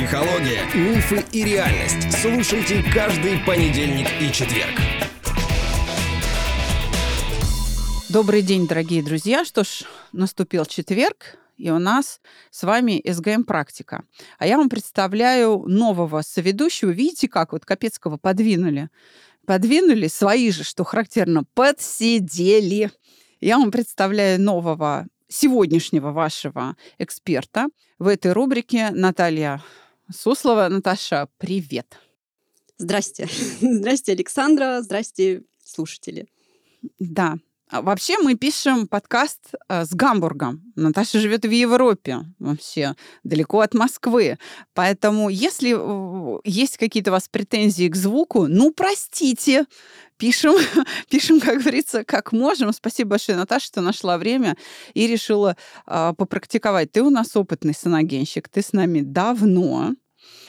Психология, мифы и реальность. Слушайте каждый понедельник и четверг. Добрый день, дорогие друзья. Что ж, наступил четверг, и у нас с вами СГМ «Практика». А я вам представляю нового соведущего. Видите, как вот Капецкого подвинули? Подвинули свои же, что характерно, подсидели. Я вам представляю нового сегодняшнего вашего эксперта в этой рубрике Наталья Суслова. Наташа, привет. Здрасте. Здрасте, Александра. Здрасте, слушатели. Да, вообще мы пишем подкаст э, с Гамбургом. Наташа живет в Европе вообще, далеко от Москвы. Поэтому если э, есть какие-то у вас претензии к звуку, ну, простите, пишем, пишем, как говорится, как можем. Спасибо большое, Наташа, что нашла время и решила э, попрактиковать. Ты у нас опытный саногенщик, ты с нами давно.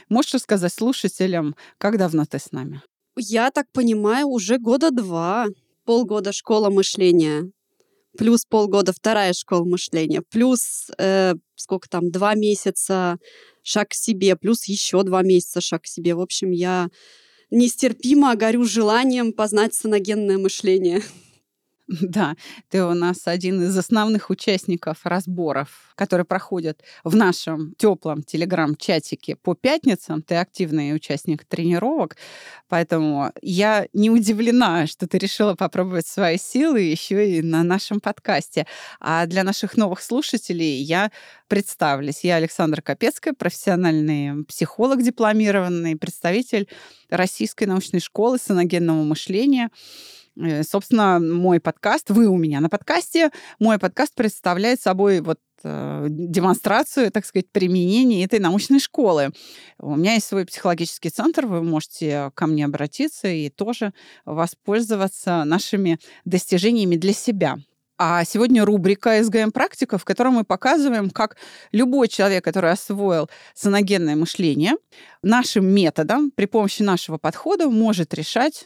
Можешь рассказать слушателям, как давно ты с нами? Я так понимаю, уже года два полгода школа мышления, плюс полгода вторая школа мышления, плюс э, сколько там, два месяца шаг к себе, плюс еще два месяца шаг к себе. В общем, я нестерпимо горю желанием познать саногенное мышление. Да, ты у нас один из основных участников разборов, которые проходят в нашем теплом телеграм-чатике по пятницам. Ты активный участник тренировок, поэтому я не удивлена, что ты решила попробовать свои силы еще и на нашем подкасте. А для наших новых слушателей я представлюсь. Я Александра Капецкая, профессиональный психолог дипломированный, представитель Российской научной школы саногенного мышления. Э, собственно, мой подкаст, вы у меня на подкасте, мой подкаст представляет собой вот э, демонстрацию, так сказать, применения этой научной школы. У меня есть свой психологический центр, вы можете ко мне обратиться и тоже воспользоваться нашими достижениями для себя. А сегодня рубрика «СГМ практика», в которой мы показываем, как любой человек, который освоил саногенное мышление, нашим методом, при помощи нашего подхода, может решать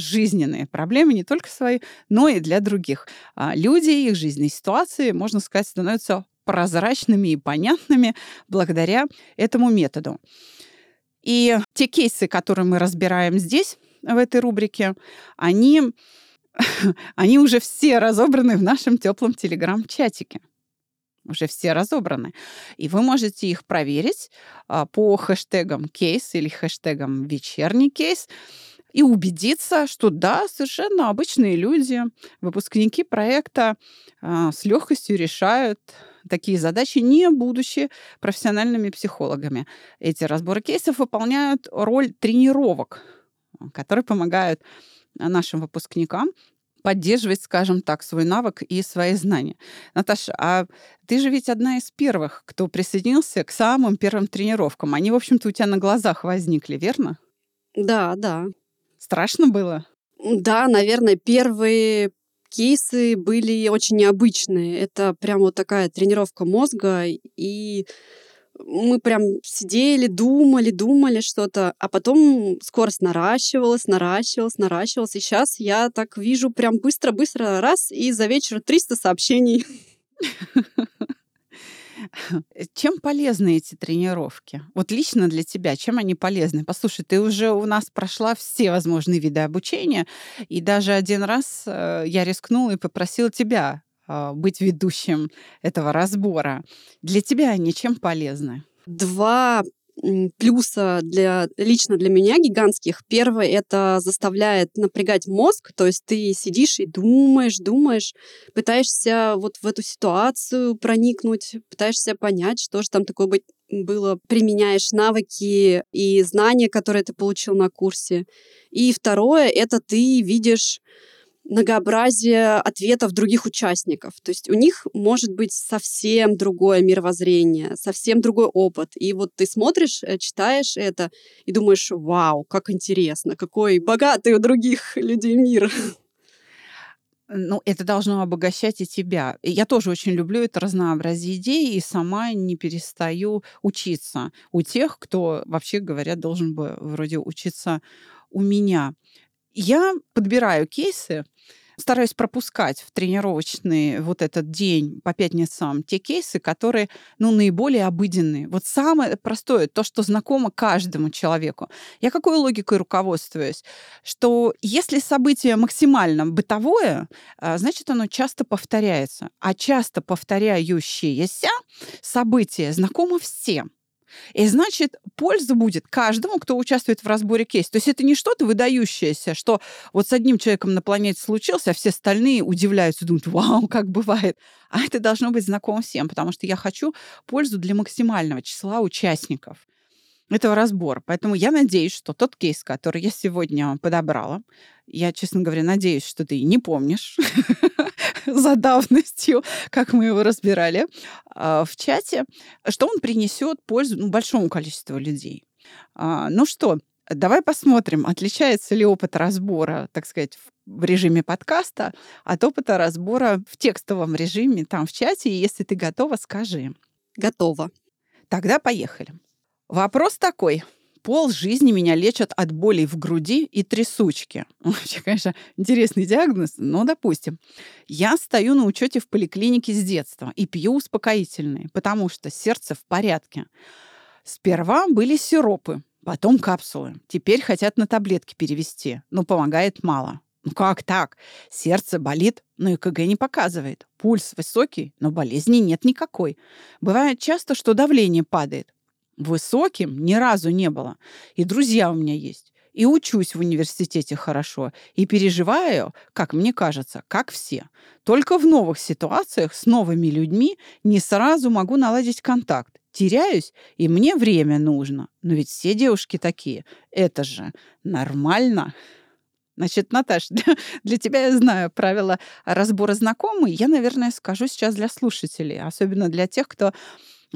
жизненные проблемы, не только свои, но и для других. А люди их жизненные ситуации, можно сказать, становятся прозрачными и понятными благодаря этому методу. И те кейсы, которые мы разбираем здесь, в этой рубрике, они, они уже все разобраны в нашем теплом телеграм-чатике. Уже все разобраны. И вы можете их проверить а, по хэштегам кейс или хэштегам вечерний кейс и убедиться, что да, совершенно обычные люди, выпускники проекта э, с легкостью решают такие задачи, не будучи профессиональными психологами. Эти разборы кейсов выполняют роль тренировок, которые помогают нашим выпускникам поддерживать, скажем так, свой навык и свои знания. Наташа, а ты же ведь одна из первых, кто присоединился к самым первым тренировкам. Они, в общем-то, у тебя на глазах возникли, верно? Да, да. Страшно было? Да, наверное, первые кейсы были очень необычные. Это прям вот такая тренировка мозга, и мы прям сидели, думали, думали что-то, а потом скорость наращивалась, наращивалась, наращивалась, и сейчас я так вижу прям быстро-быстро раз, и за вечер 300 сообщений. Чем полезны эти тренировки? Вот лично для тебя, чем они полезны? Послушай, ты уже у нас прошла все возможные виды обучения, и даже один раз э, я рискнула и попросила тебя э, быть ведущим этого разбора. Для тебя они чем полезны? Два плюса для, лично для меня гигантских. Первое — это заставляет напрягать мозг, то есть ты сидишь и думаешь, думаешь, пытаешься вот в эту ситуацию проникнуть, пытаешься понять, что же там такое быть было, применяешь навыки и знания, которые ты получил на курсе. И второе — это ты видишь многообразие ответов других участников. То есть у них может быть совсем другое мировоззрение, совсем другой опыт. И вот ты смотришь, э, читаешь это и думаешь, вау, как интересно, какой богатый у других людей мир. Ну, это должно обогащать и тебя. Я тоже очень люблю это разнообразие идей и сама не перестаю учиться у тех, кто, вообще говоря, должен бы вроде учиться у меня. Я подбираю кейсы, стараюсь пропускать в тренировочный вот этот день по пятницам те кейсы, которые, ну, наиболее обыденные. Вот самое простое, то, что знакомо каждому человеку. Я какой логикой руководствуюсь? Что если событие максимально бытовое, а, значит, оно часто повторяется. А часто повторяющееся событие знакомо всем. И значит, польза будет каждому, кто участвует в разборе кейса. То есть это не что-то выдающееся, что вот с одним человеком на планете случилось, а все остальные удивляются, думают, вау, как бывает. А это должно быть знакомо всем, потому что я хочу пользу для максимального числа участников этого разбора. Поэтому я надеюсь, что тот кейс, который я сегодня подобрала, я, честно говоря, надеюсь, что ты не помнишь за давностью, как мы его разбирали а, в чате, что он принесет пользу ну, большому количеству людей. А, ну что, давай посмотрим, отличается ли опыт разбора, так сказать, в режиме подкаста от опыта разбора в текстовом режиме там в чате. И если ты готова, скажи. Готова. Тогда поехали. Вопрос такой. Пол жизни меня лечат от болей в груди и трясучки. Вообще, конечно, интересный диагноз, но допустим. Я стою на учете в поликлинике с детства и пью успокоительные, потому что сердце в порядке. Сперва были сиропы, потом капсулы. Теперь хотят на таблетки перевести, но помогает мало. Ну как так? Сердце болит, но ЭКГ не показывает. Пульс высокий, но болезни нет никакой. Бывает часто, что давление падает высоким ни разу не было. И друзья у меня есть. И учусь в университете хорошо. И переживаю, как мне кажется, как все. Только в новых ситуациях с новыми людьми не сразу могу наладить контакт. Теряюсь, и мне время нужно. Но ведь все девушки такие. Это же нормально. Значит, Наташ, для, тебя я знаю правила разбора знакомый. Я, наверное, скажу сейчас для слушателей, особенно для тех, кто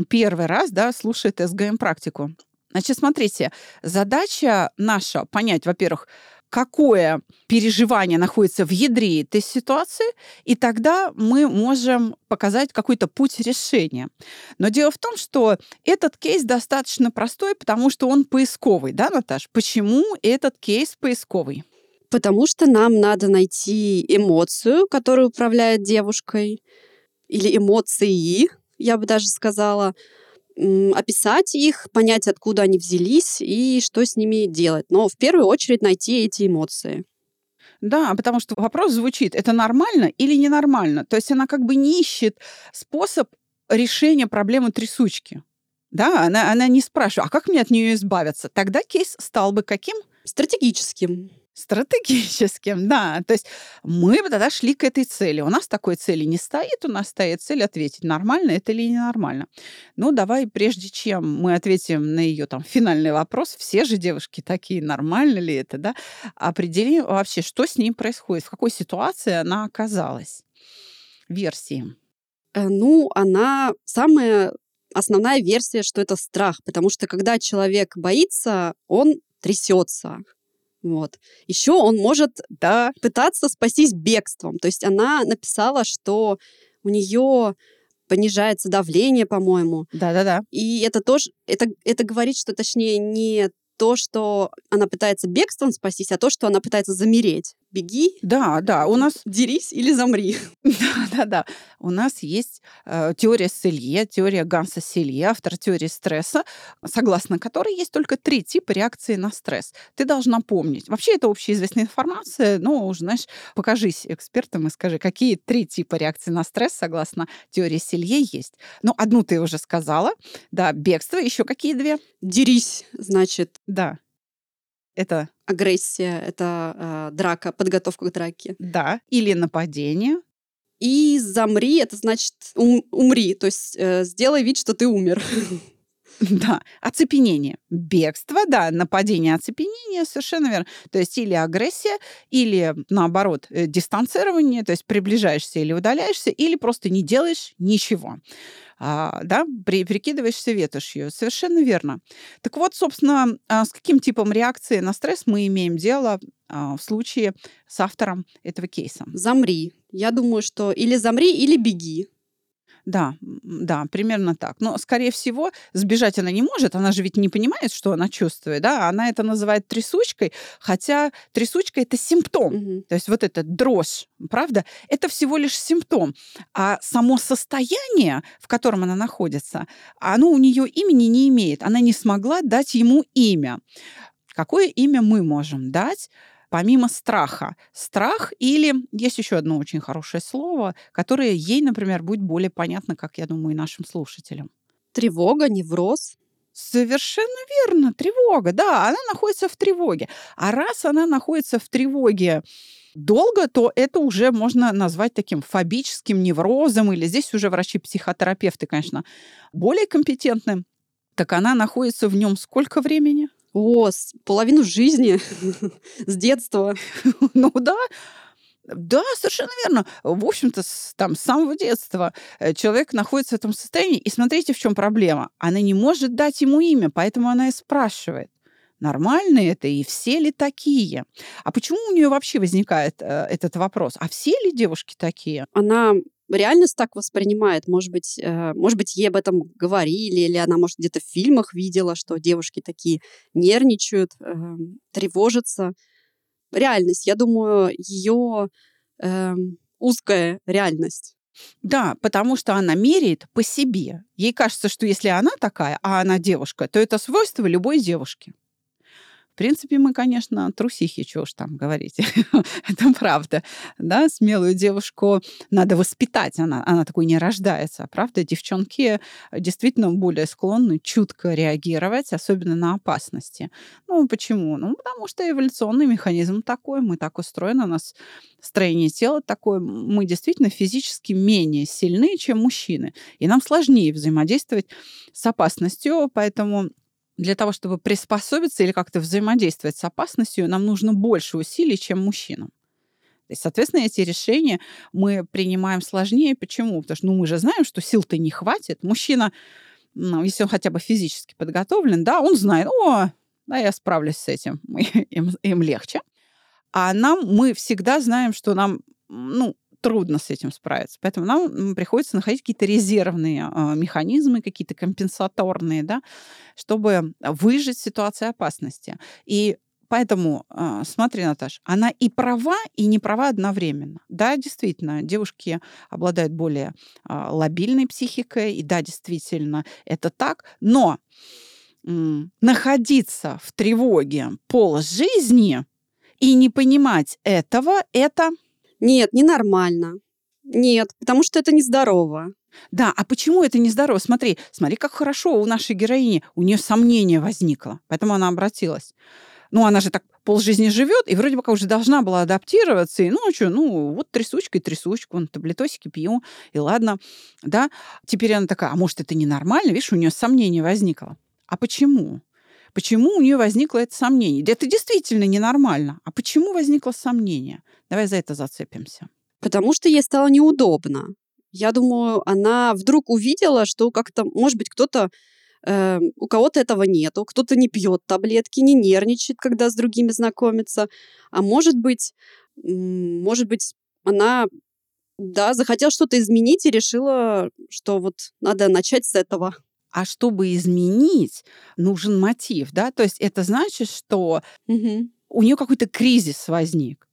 первый раз да, слушает СГМ-практику. Значит, смотрите, задача наша понять, во-первых, какое переживание находится в ядре этой ситуации, и тогда мы можем показать какой-то путь решения. Но дело в том, что этот кейс достаточно простой, потому что он поисковый, да, Наташ? Почему этот кейс поисковый? Потому что нам надо найти эмоцию, которая управляет девушкой, или эмоции, я бы даже сказала, описать их, понять, откуда они взялись и что с ними делать. Но в первую очередь найти эти эмоции. Да, потому что вопрос звучит, это нормально или ненормально? То есть она как бы не ищет способ решения проблемы трясучки. Да, она, она не спрашивает, а как мне от нее избавиться? Тогда кейс стал бы каким? Стратегическим. Стратегическим, да. То есть мы тогда шли к этой цели. У нас такой цели не стоит, у нас стоит цель ответить, нормально это или ненормально. Ну, давай, прежде чем мы ответим на ее там финальный вопрос, все же девушки такие, нормально ли это, да, определим вообще, что с ней происходит, в какой ситуации она оказалась. Версии. Э, ну, она самая основная версия, что это страх, потому что когда человек боится, он трясется. Вот. Еще он может да, пытаться спастись бегством. То есть она написала, что у нее понижается давление, по-моему. Да-да-да. И это тоже, это, это говорит, что точнее не то, что она пытается бегством спастись, а то, что она пытается замереть. Беги. Да, да. У нас... Дерись или замри. Да, да, да. У нас есть э, теория Селье, теория Ганса Селье, автор теории стресса, согласно которой есть только три типа реакции на стресс. Ты должна помнить. Вообще это общеизвестная информация, но уже, знаешь, покажись экспертам и скажи, какие три типа реакции на стресс согласно теории Селье есть. Ну, одну ты уже сказала. Да, бегство. Еще какие две? Дерись, значит. Да. Это агрессия, это э, драка, подготовка к драке. Да. Или нападение. И замри, это значит ум, умри, то есть э, сделай вид, что ты умер. Да, оцепенение. Бегство, да, нападение, оцепенение, совершенно верно. То есть или агрессия, или, наоборот, э, дистанцирование, то есть приближаешься или удаляешься, или просто не делаешь ничего а, да, при, прикидываешься ветошью. Совершенно верно. Так вот, собственно, а, с каким типом реакции на стресс мы имеем дело а, в случае с автором этого кейса? Замри. Я думаю, что или замри, или беги. Да, да, примерно так. Но, скорее всего, сбежать она не может. Она же ведь не понимает, что она чувствует, да? Она это называет трясучкой, хотя трясучка это симптом. Мгм. То есть вот эта дрожь, правда, это всего лишь симптом. А само состояние, в котором она находится, оно у нее имени не имеет. Она не смогла дать ему имя. Какое имя мы можем дать? Помимо страха. Страх или есть еще одно очень хорошее слово, которое ей, например, будет более понятно, как я думаю, и нашим слушателям. Тревога, невроз. Совершенно верно, тревога, да, она находится в тревоге. А раз она находится в тревоге долго, то это уже можно назвать таким фобическим неврозом, или здесь уже врачи-психотерапевты, конечно, более компетентны. Так она находится в нем сколько времени? О, с- половину жизни с детства. Ну да, да, совершенно верно. В общем-то, с, там, с самого детства э, человек находится в этом состоянии. И смотрите, в чем проблема. Она не может дать ему имя, поэтому она и спрашивает, нормально это и все ли такие. А почему у нее вообще возникает э, этот вопрос? А все ли девушки такие? Она реальность так воспринимает. Может быть, э, может быть, ей об этом говорили, или она, может, где-то в фильмах видела, что девушки такие нервничают, эм, тревожатся. Реальность, я думаю, ее эм, узкая реальность. Да, потому что она меряет по себе. Ей кажется, что если она такая, а она девушка, то это свойство любой девушки. В принципе, мы, конечно, трусихи, чего уж там говорить. это правда. Да, смелую девушку надо воспитать. Она, она такой не рождается. Правда, девчонки действительно более склонны чутко реагировать, особенно на опасности. Ну, почему? Ну, потому что эволюционный механизм такой. Мы так устроены, у нас строение тела такое. Мы действительно физически менее сильны, чем мужчины. И нам сложнее взаимодействовать с опасностью, поэтому для того, чтобы приспособиться или как-то взаимодействовать с опасностью, нам нужно больше усилий, чем мужчинам. То соответственно, эти решения мы принимаем сложнее. Почему? Потому что ну, мы же знаем, что сил-то не хватит. Мужчина, ну, если он хотя бы физически подготовлен, да, он знает, о, да, я справлюсь с этим, им, им легче. А нам, мы всегда знаем, что нам, ну, трудно с этим справиться. Поэтому нам приходится находить какие-то резервные э, механизмы, какие-то компенсаторные, да, чтобы выжить в ситуации опасности. И Поэтому, э, смотри, Наташ, она и права, и не права одновременно. Да, действительно, девушки обладают более э, лобильной психикой, и да, действительно, это так. Но находиться в тревоге пол жизни и не понимать этого, это Нет, ненормально. Нет, потому что это нездорово. Да, а почему это нездорово? Смотри, смотри, как хорошо у нашей героини. У нее сомнение возникло, поэтому она обратилась. Ну, она же так полжизни живет, и вроде бы как уже должна была адаптироваться. И, ну, а ну, вот трясучка и трясучка, вон, таблетосики пью, и ладно, да. Теперь она такая, а может, это ненормально? Видишь, у нее сомнение возникло. А почему? Почему у нее возникло это сомнение? Это действительно ненормально. А почему возникло сомнение? Давай за это зацепимся. Потому что ей стало неудобно. Я думаю, она вдруг увидела, что как-то, может быть, кто-то э, у кого-то этого нету, кто-то не пьет таблетки, не нервничает, когда с другими знакомится. А может быть, может быть, она да, захотела что-то изменить и решила, что вот надо начать с этого. А чтобы изменить, нужен мотив, да? То есть это значит, что Мгм. у нее какой-то кризис возник.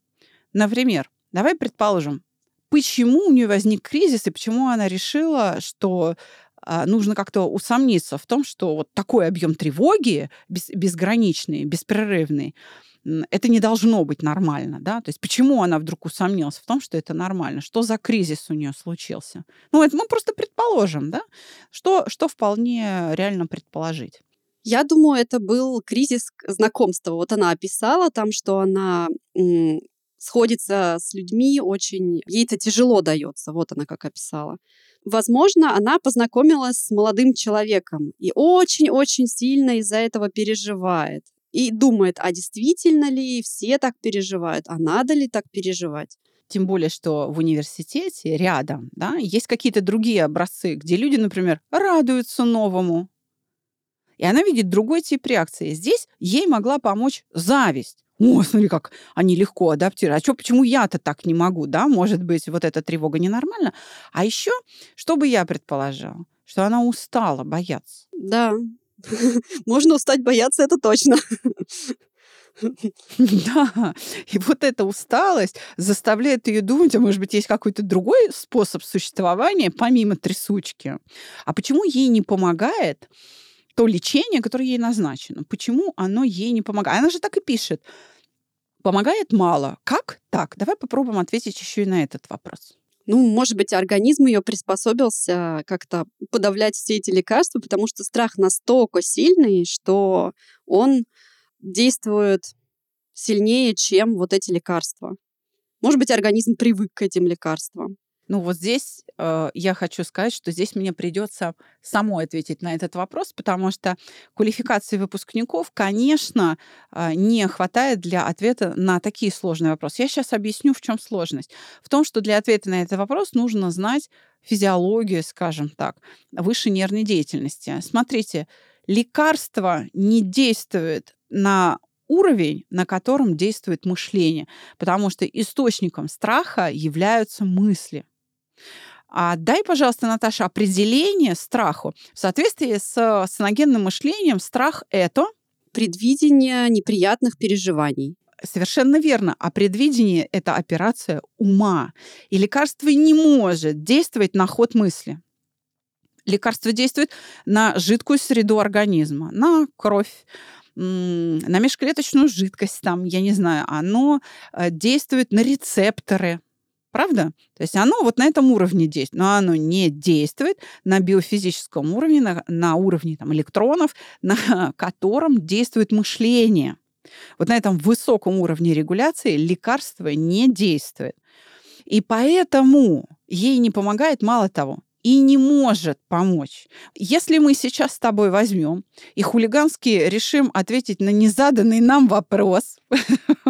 Например, давай предположим, почему у нее возник кризис и почему она решила, что нужно как-то усомниться в том, что вот такой объем тревоги безграничный, беспрерывный, это не должно быть нормально, да? То есть почему она вдруг усомнилась в том, что это нормально? Что за кризис у нее случился? Ну, это мы просто предположим, да? Что, что вполне реально предположить. Я думаю, это был кризис знакомства. Вот она описала там, что она м, сходится с людьми очень... Ей это тяжело дается. Вот она как описала. Возможно, она познакомилась с молодым человеком и очень-очень сильно из-за этого переживает. И думает, а действительно ли все так переживают, а надо ли так переживать? Тем более, что в университете рядом да, есть какие-то другие образцы, где люди, например, радуются новому. И она видит другой тип реакции. Здесь ей могла помочь зависть. О, смотри, как они легко адаптируют. А что, почему я-то так не могу, да? Может быть, вот эта тревога ненормальна? А еще, что бы я предположила? Что она устала бояться. Да, можно устать бояться, это точно. Да, и вот эта усталость заставляет ее думать, а может быть, есть какой-то другой способ существования, помимо трясучки. А почему ей не помогает то лечение, которое ей назначено? Почему оно ей не помогает? Она же так и пишет. Помогает мало. Как так? Давай попробуем ответить еще и на этот вопрос. Ну, может быть, организм ее приспособился как-то подавлять все эти лекарства, потому что страх настолько сильный, что он действует сильнее, чем вот эти лекарства. Может быть, организм привык к этим лекарствам. Ну вот здесь э, я хочу сказать, что здесь мне придется самой ответить на этот вопрос, потому что квалификации выпускников, конечно, э, не хватает для ответа на такие сложные вопросы. Я сейчас объясню, в чем сложность. В том, что для ответа на этот вопрос нужно знать физиологию, скажем так, высшей нервной деятельности. Смотрите, лекарство не действует на уровень, на котором действует мышление, потому что источником страха являются мысли. А дай, пожалуйста, Наташа, определение страху. В соответствии с саногенным мышлением страх — это... Предвидение неприятных переживаний. Совершенно верно. А предвидение — это операция ума. И лекарство не может действовать на ход мысли. Лекарство действует на жидкую среду организма, на кровь, на межклеточную жидкость, там, я не знаю, оно э, действует на рецепторы, Правда? То есть оно вот на этом уровне действует, но оно не действует на биофизическом уровне, на, на уровне там, электронов, на котором действует мышление. Вот на этом высоком уровне регуляции лекарство не действует. И поэтому ей не помогает, мало того, и не может помочь. Если мы сейчас с тобой возьмем и хулигански решим ответить на незаданный нам вопрос,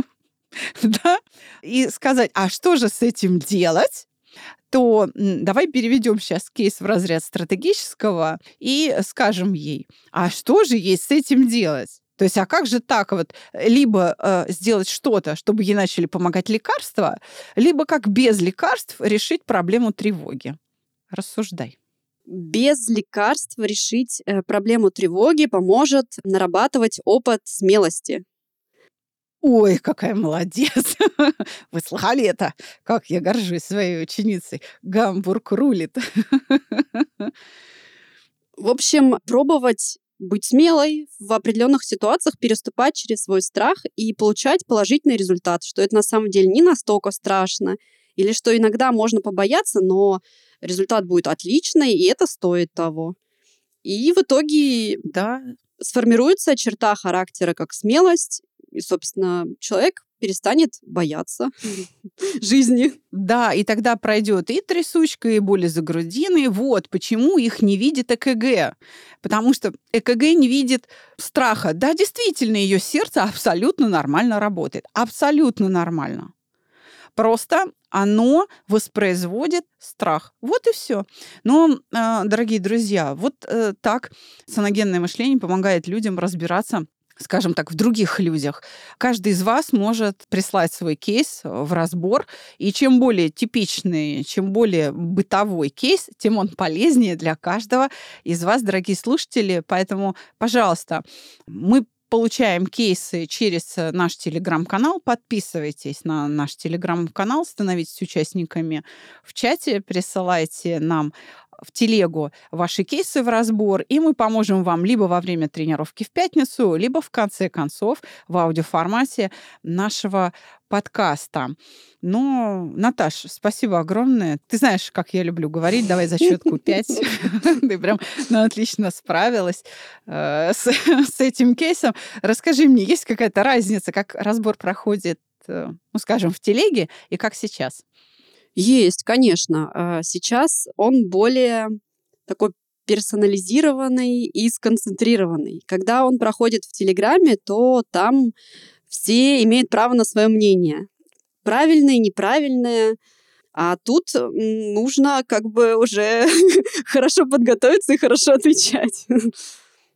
да, и сказать, а что же с этим делать? то давай переведем сейчас кейс в разряд стратегического и скажем ей, а что же ей с этим делать? То есть, а как же так вот? Либо э, сделать что-то, чтобы ей начали помогать лекарства, либо как без лекарств решить проблему тревоги. Рассуждай. Без лекарств решить э, проблему тревоги поможет нарабатывать опыт смелости. Ой, какая молодец! Вы слыхали это? Как я горжусь своей ученицей. Гамбург рулит. В общем, пробовать быть смелой в определенных ситуациях, переступать через свой страх и получать положительный результат, что это на самом деле не настолько страшно, или что иногда можно побояться, но результат будет отличный, и это стоит того. И в итоге да. сформируется черта характера как смелость, и, собственно, человек перестанет бояться жизни. Да, и тогда пройдет и трясучка, и боли за грудиной. Вот почему их не видит ЭКГ. Потому что ЭКГ не видит страха. Да, действительно, ее сердце абсолютно нормально работает. Абсолютно нормально. Просто оно воспроизводит страх. Вот и все. Но, а, дорогие друзья, вот э, так саногенное мышление помогает людям разбираться скажем так, в других людях. Каждый из вас может прислать свой кейс в разбор, и чем более типичный, чем более бытовой кейс, тем он полезнее для каждого из вас, дорогие слушатели. Поэтому, пожалуйста, мы получаем кейсы через наш телеграм-канал. Подписывайтесь на наш телеграм-канал, становитесь участниками в чате, присылайте нам в телегу ваши кейсы в разбор, и мы поможем вам либо во время тренировки в пятницу, либо в конце концов в аудиоформате нашего подкаста. Ну, Наташ, спасибо огромное. Ты знаешь, как я люблю говорить. Давай зачетку 5. Ты прям ну, отлично справилась э, с, с этим кейсом. Расскажи мне, есть какая-то разница, как разбор проходит, э, ну, скажем, в телеге и как сейчас? Есть, конечно. А, сейчас он более такой персонализированный и сконцентрированный. Когда он проходит в Телеграме, то там все имеют право на свое мнение. Правильное, неправильное. А тут нужно как бы уже хорошо подготовиться и хорошо отвечать.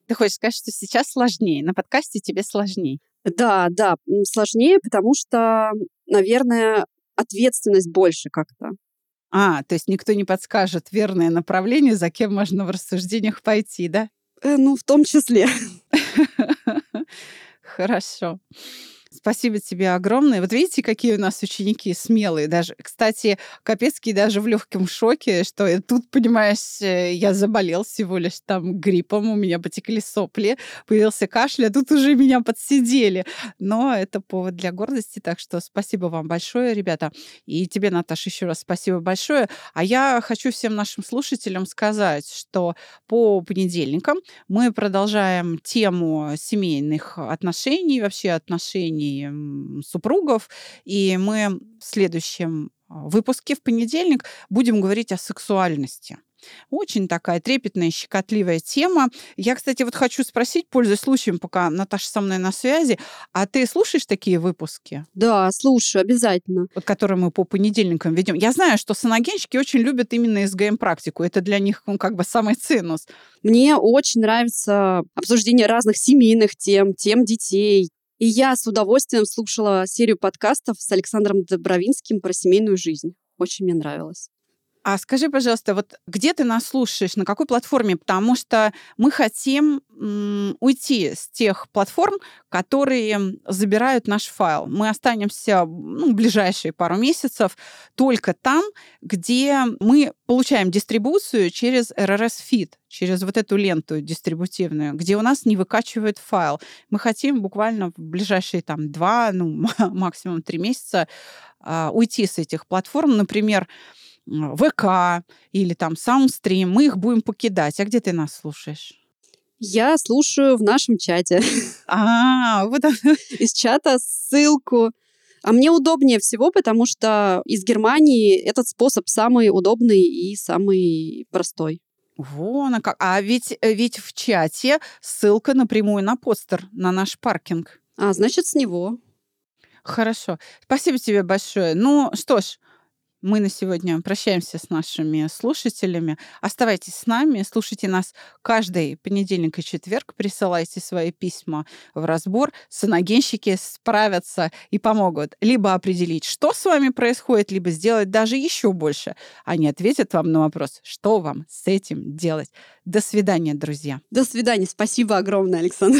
Ты хочешь сказать, что сейчас сложнее, на подкасте тебе сложнее? Да, да, сложнее, потому что, наверное, ответственность больше как-то. А, то есть никто не подскажет верное направление, за кем можно в рассуждениях пойти, да? Э, ну, в том числе. Хорошо. Спасибо тебе огромное. Вот видите, какие у нас ученики смелые. Даже, кстати, Капецкий даже в легком шоке, что тут, понимаешь, э, я заболел всего лишь там гриппом, у меня потекли сопли, появился кашель, а тут уже меня подсидели. Но это повод для гордости, так что спасибо вам большое, ребята. И тебе, Наташа, еще раз спасибо большое. А я хочу всем нашим слушателям сказать, что по понедельникам мы продолжаем тему семейных отношений, вообще отношений супругов. И мы в следующем а, выпуске в понедельник будем говорить о сексуальности. Очень такая трепетная, щекотливая тема. Я, кстати, вот хочу спросить, пользуясь случаем, пока Наташа со мной на связи, а ты слушаешь такие выпуски? Да, слушаю, обязательно. Вот которые мы по понедельникам ведем. Я знаю, что саногенщики очень любят именно СГМ-практику. Это для них ну, как бы самый ценус. Мне очень нравится обсуждение разных семейных тем, тем детей, и я с удовольствием слушала серию подкастов с Александром Добровинским про семейную жизнь. Очень мне нравилось. А скажи, пожалуйста, вот где ты нас слушаешь, на какой платформе? Потому что мы хотим м, уйти с тех платформ, которые забирают наш файл. Мы останемся ну, ближайшие пару месяцев только там, где мы получаем дистрибуцию через RRS Feed, через вот эту ленту дистрибутивную, где у нас не выкачивают файл. Мы хотим буквально в ближайшие там два, ну максимум три месяца а, уйти с этих платформ. Например, ВК или там Soundstream, мы их будем покидать. А где ты нас слушаешь? Я слушаю в нашем чате. А, вот Из чата ссылку. А мне удобнее всего, потому что из Германии этот способ самый удобный и самый простой. Вон, а как. А ведь, э, ведь в чате ссылка напрямую на постер, на наш паркинг. А, значит, с него. Хорошо. Спасибо тебе большое. Ну что ж, мы на сегодня прощаемся с нашими слушателями. Оставайтесь с нами, слушайте нас каждый понедельник и четверг, присылайте свои письма в разбор. Саногенщики справятся и помогут либо определить, что с вами происходит, либо сделать даже еще больше. Они ответят вам на вопрос, что вам с этим делать. До свидания, друзья. До свидания. Спасибо огромное, Александр.